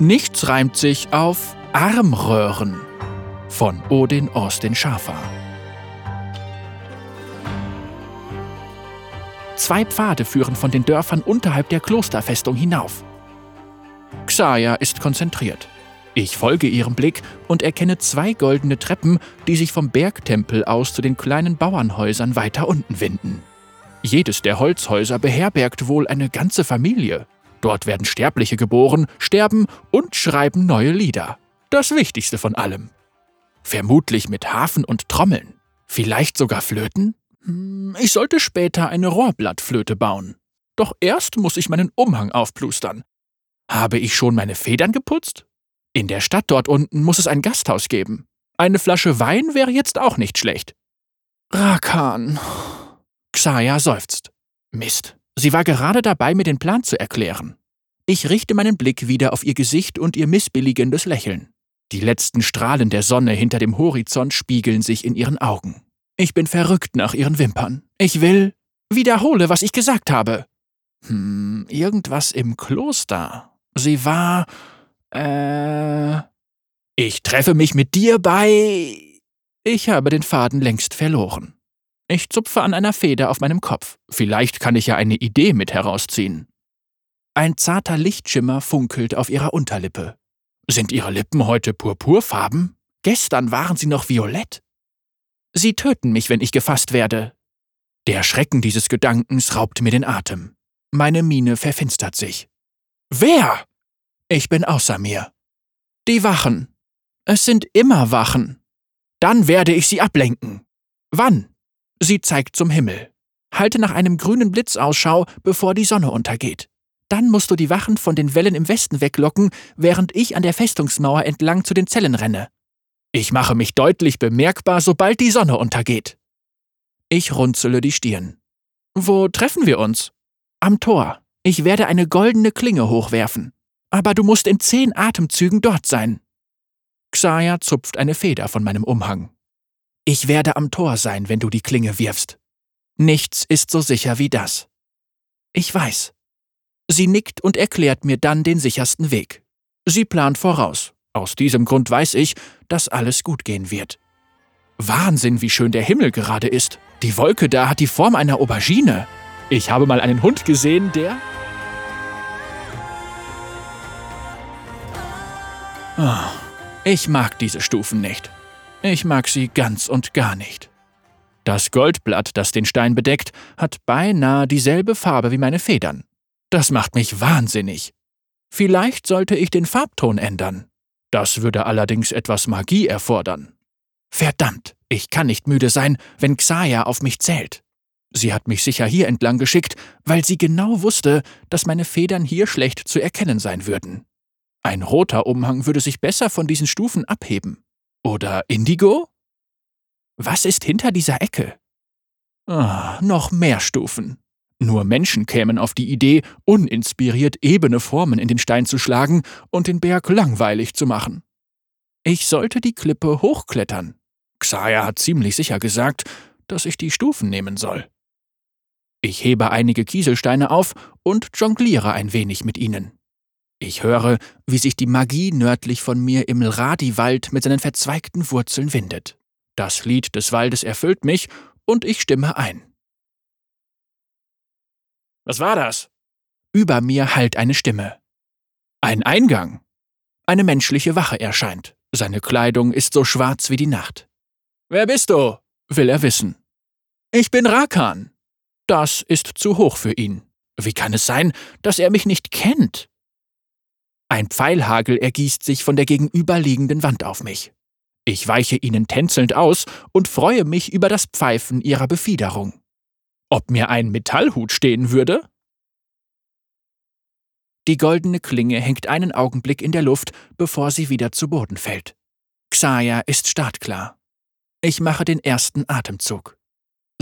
Nichts reimt sich auf Armröhren von Odin Austin Schafer. Zwei Pfade führen von den Dörfern unterhalb der Klosterfestung hinauf. Xaya ist konzentriert. Ich folge ihrem Blick und erkenne zwei goldene Treppen, die sich vom Bergtempel aus zu den kleinen Bauernhäusern weiter unten winden. Jedes der Holzhäuser beherbergt wohl eine ganze Familie. Dort werden Sterbliche geboren, sterben und schreiben neue Lieder. Das Wichtigste von allem. Vermutlich mit Hafen und Trommeln. Vielleicht sogar Flöten? Hm, ich sollte später eine Rohrblattflöte bauen. Doch erst muss ich meinen Umhang aufplustern. Habe ich schon meine Federn geputzt? In der Stadt dort unten muss es ein Gasthaus geben. Eine Flasche Wein wäre jetzt auch nicht schlecht. Rakan. Xaya seufzt. Mist. Sie war gerade dabei, mir den Plan zu erklären. Ich richte meinen Blick wieder auf ihr Gesicht und ihr missbilligendes Lächeln. Die letzten Strahlen der Sonne hinter dem Horizont spiegeln sich in ihren Augen. Ich bin verrückt nach ihren Wimpern. Ich will. Wiederhole, was ich gesagt habe. Hm, irgendwas im Kloster. Sie war. Äh. Ich treffe mich mit dir bei. Ich habe den Faden längst verloren. Ich zupfe an einer Feder auf meinem Kopf. Vielleicht kann ich ja eine Idee mit herausziehen. Ein zarter Lichtschimmer funkelt auf ihrer Unterlippe. Sind ihre Lippen heute purpurfarben? Gestern waren sie noch violett. Sie töten mich, wenn ich gefasst werde. Der Schrecken dieses Gedankens raubt mir den Atem. Meine Miene verfinstert sich. Wer? Ich bin außer mir. Die Wachen. Es sind immer Wachen. Dann werde ich sie ablenken. Wann? Sie zeigt zum Himmel. Halte nach einem grünen Blitz Ausschau, bevor die Sonne untergeht. Dann musst du die Wachen von den Wellen im Westen weglocken, während ich an der Festungsmauer entlang zu den Zellen renne. Ich mache mich deutlich bemerkbar, sobald die Sonne untergeht. Ich runzele die Stirn. Wo treffen wir uns? Am Tor. Ich werde eine goldene Klinge hochwerfen. Aber du musst in zehn Atemzügen dort sein. Xaya zupft eine Feder von meinem Umhang. Ich werde am Tor sein, wenn du die Klinge wirfst. Nichts ist so sicher wie das. Ich weiß. Sie nickt und erklärt mir dann den sichersten Weg. Sie plant voraus. Aus diesem Grund weiß ich, dass alles gut gehen wird. Wahnsinn, wie schön der Himmel gerade ist. Die Wolke da hat die Form einer Aubergine. Ich habe mal einen Hund gesehen, der... Oh, ich mag diese Stufen nicht. Ich mag sie ganz und gar nicht. Das Goldblatt, das den Stein bedeckt, hat beinahe dieselbe Farbe wie meine Federn. Das macht mich wahnsinnig. Vielleicht sollte ich den Farbton ändern. Das würde allerdings etwas Magie erfordern. Verdammt, ich kann nicht müde sein, wenn Xaya auf mich zählt. Sie hat mich sicher hier entlang geschickt, weil sie genau wusste, dass meine Federn hier schlecht zu erkennen sein würden. Ein roter Umhang würde sich besser von diesen Stufen abheben. Oder Indigo? Was ist hinter dieser Ecke? Ah, noch mehr Stufen. Nur Menschen kämen auf die Idee, uninspiriert ebene Formen in den Stein zu schlagen und den Berg langweilig zu machen. Ich sollte die Klippe hochklettern. Xaya hat ziemlich sicher gesagt, dass ich die Stufen nehmen soll. Ich hebe einige Kieselsteine auf und jongliere ein wenig mit ihnen. Ich höre, wie sich die Magie nördlich von mir im Radiwald mit seinen verzweigten Wurzeln windet. Das Lied des Waldes erfüllt mich und ich stimme ein. Was war das? Über mir hallt eine Stimme. Ein Eingang. Eine menschliche Wache erscheint. Seine Kleidung ist so schwarz wie die Nacht. Wer bist du? will er wissen. Ich bin Rakan. Das ist zu hoch für ihn. Wie kann es sein, dass er mich nicht kennt? Ein Pfeilhagel ergießt sich von der gegenüberliegenden Wand auf mich. Ich weiche ihnen tänzelnd aus und freue mich über das Pfeifen ihrer Befiederung. Ob mir ein Metallhut stehen würde? Die goldene Klinge hängt einen Augenblick in der Luft, bevor sie wieder zu Boden fällt. Xaya ist startklar. Ich mache den ersten Atemzug.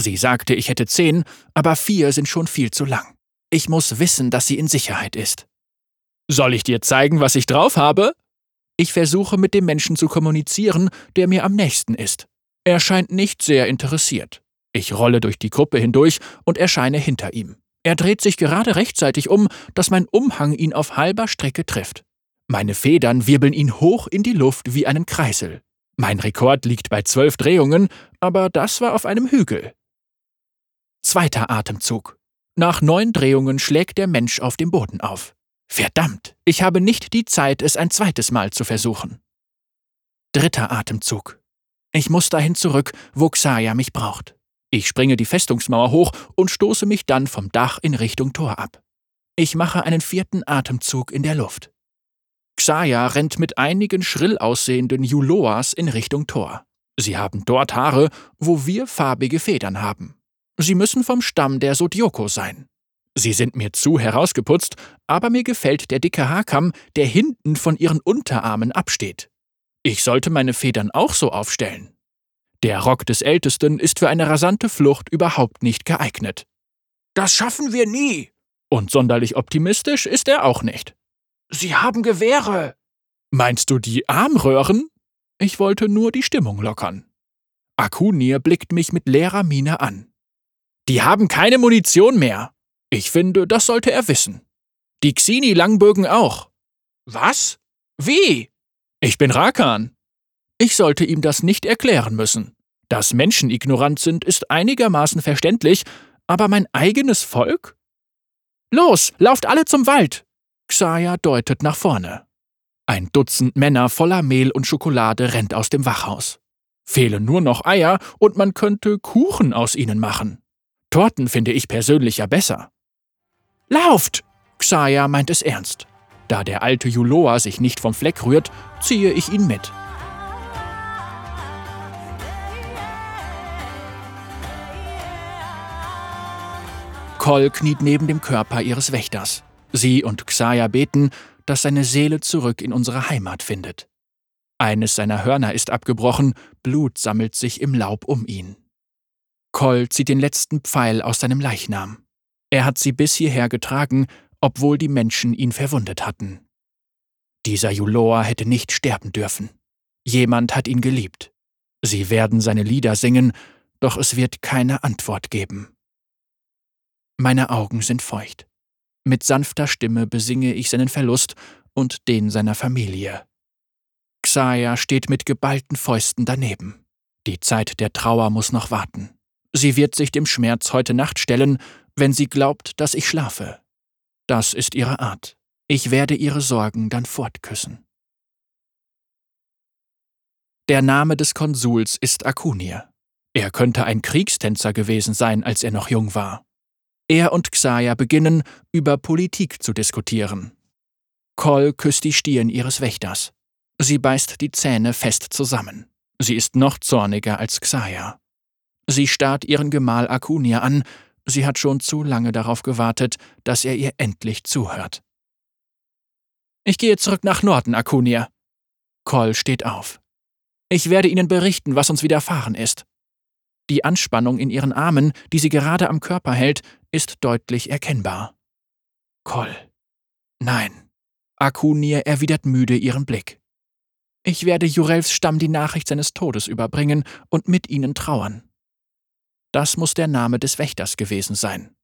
Sie sagte, ich hätte zehn, aber vier sind schon viel zu lang. Ich muss wissen, dass sie in Sicherheit ist. Soll ich dir zeigen, was ich drauf habe? Ich versuche mit dem Menschen zu kommunizieren, der mir am nächsten ist. Er scheint nicht sehr interessiert. Ich rolle durch die Gruppe hindurch und erscheine hinter ihm. Er dreht sich gerade rechtzeitig um, dass mein Umhang ihn auf halber Strecke trifft. Meine Federn wirbeln ihn hoch in die Luft wie einen Kreisel. Mein Rekord liegt bei zwölf Drehungen, aber das war auf einem Hügel. Zweiter Atemzug. Nach neun Drehungen schlägt der Mensch auf dem Boden auf. Verdammt, ich habe nicht die Zeit, es ein zweites Mal zu versuchen. Dritter Atemzug. Ich muss dahin zurück, wo Xaya mich braucht. Ich springe die Festungsmauer hoch und stoße mich dann vom Dach in Richtung Tor ab. Ich mache einen vierten Atemzug in der Luft. Xaya rennt mit einigen schrill aussehenden Juloas in Richtung Tor. Sie haben dort Haare, wo wir farbige Federn haben. Sie müssen vom Stamm der Sodioko sein. Sie sind mir zu herausgeputzt, aber mir gefällt der dicke Haarkamm, der hinten von ihren Unterarmen absteht. Ich sollte meine Federn auch so aufstellen. Der Rock des Ältesten ist für eine rasante Flucht überhaupt nicht geeignet. Das schaffen wir nie. Und sonderlich optimistisch ist er auch nicht. Sie haben Gewehre. Meinst du die Armröhren? Ich wollte nur die Stimmung lockern. Akunir blickt mich mit leerer Miene an. Die haben keine Munition mehr. Ich finde, das sollte er wissen. Die Xini-Langbögen auch. Was? Wie? Ich bin Rakan. Ich sollte ihm das nicht erklären müssen. Dass Menschen ignorant sind, ist einigermaßen verständlich, aber mein eigenes Volk? Los, lauft alle zum Wald! Xaya deutet nach vorne. Ein Dutzend Männer voller Mehl und Schokolade rennt aus dem Wachhaus. Fehlen nur noch Eier und man könnte Kuchen aus ihnen machen. Torten finde ich persönlich ja besser. Lauft! Xaya meint es ernst. Da der alte Juloa sich nicht vom Fleck rührt, ziehe ich ihn mit. Kol kniet neben dem Körper ihres Wächters. Sie und Xaya beten, dass seine Seele zurück in unsere Heimat findet. Eines seiner Hörner ist abgebrochen, Blut sammelt sich im Laub um ihn. Koll zieht den letzten Pfeil aus seinem Leichnam. Er hat sie bis hierher getragen, obwohl die Menschen ihn verwundet hatten. Dieser Juloa hätte nicht sterben dürfen. Jemand hat ihn geliebt. Sie werden seine Lieder singen, doch es wird keine Antwort geben. Meine Augen sind feucht. Mit sanfter Stimme besinge ich seinen Verlust und den seiner Familie. Xaya steht mit geballten Fäusten daneben. Die Zeit der Trauer muss noch warten. Sie wird sich dem Schmerz heute Nacht stellen, wenn sie glaubt, dass ich schlafe. Das ist ihre Art. Ich werde ihre Sorgen dann fortküssen. Der Name des Konsuls ist Akunir. Er könnte ein Kriegstänzer gewesen sein, als er noch jung war. Er und Xaya beginnen, über Politik zu diskutieren. Kol küsst die Stirn ihres Wächters. Sie beißt die Zähne fest zusammen. Sie ist noch zorniger als Xaya. Sie starrt ihren Gemahl Akunir an, sie hat schon zu lange darauf gewartet, dass er ihr endlich zuhört. Ich gehe zurück nach Norden, Akunir. Kol steht auf. Ich werde Ihnen berichten, was uns widerfahren ist. Die Anspannung in ihren Armen, die sie gerade am Körper hält, ist deutlich erkennbar. Kol. Nein. Akunir erwidert müde ihren Blick. Ich werde Jurelfs Stamm die Nachricht seines Todes überbringen und mit ihnen trauern. Das muss der Name des Wächters gewesen sein.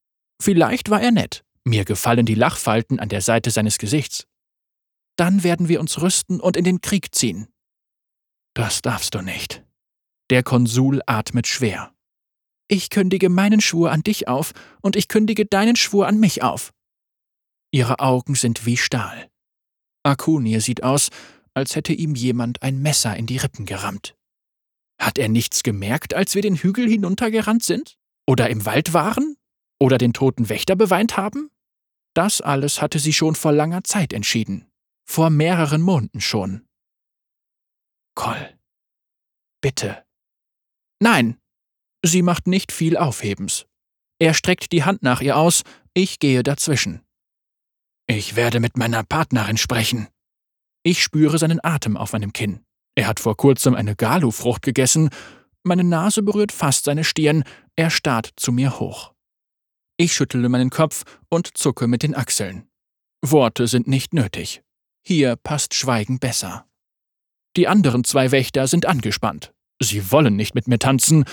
Vielleicht war er nett. Mir gefallen die Lachfalten an der Seite seines Gesichts. Dann werden wir uns rüsten und in den Krieg ziehen. Das darfst du nicht. Der Konsul atmet schwer. Ich kündige meinen Schwur an dich auf und ich kündige deinen Schwur an mich auf. Ihre Augen sind wie Stahl. Akunir sieht aus, als hätte ihm jemand ein Messer in die Rippen gerammt. Hat er nichts gemerkt, als wir den Hügel hinuntergerannt sind? Oder im Wald waren? Oder den toten Wächter beweint haben? Das alles hatte sie schon vor langer Zeit entschieden. Vor mehreren Monaten schon. Koll. Bitte. Nein. Sie macht nicht viel Aufhebens. Er streckt die Hand nach ihr aus, ich gehe dazwischen. Ich werde mit meiner Partnerin sprechen. Ich spüre seinen Atem auf meinem Kinn. Er hat vor kurzem eine Galu-Frucht gegessen. Meine Nase berührt fast seine Stirn. Er starrt zu mir hoch. Ich schüttele meinen Kopf und zucke mit den Achseln. Worte sind nicht nötig. Hier passt Schweigen besser. Die anderen zwei Wächter sind angespannt. Sie wollen nicht mit mir tanzen.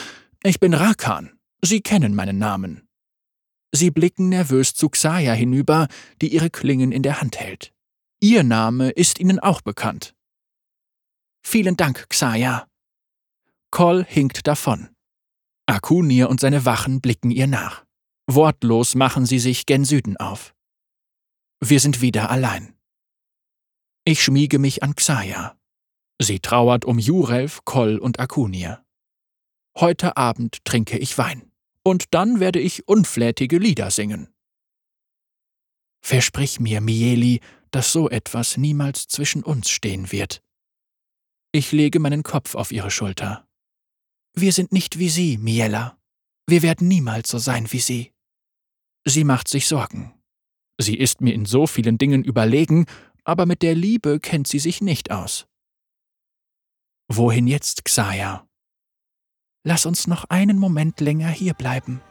Ich bin Rakan. Sie kennen meinen Namen. Sie blicken nervös zu Xaya hinüber, die ihre Klingen in der Hand hält. Ihr Name ist ihnen auch bekannt. Vielen Dank, Xaya. Kol hinkt davon. Akunir und seine Wachen blicken ihr nach. Wortlos machen sie sich gen Süden auf. Wir sind wieder allein. Ich schmiege mich an Xaya. Sie trauert um Jurelf, Kol und Akunir. Heute Abend trinke ich Wein. Und dann werde ich unflätige Lieder singen. Versprich mir, Mieli, dass so etwas niemals zwischen uns stehen wird. Ich lege meinen Kopf auf ihre Schulter. Wir sind nicht wie Sie, Miella. Wir werden niemals so sein wie Sie. Sie macht sich Sorgen. Sie ist mir in so vielen Dingen überlegen, aber mit der Liebe kennt sie sich nicht aus. Wohin jetzt, Xaya? Lass uns noch einen Moment länger hierbleiben.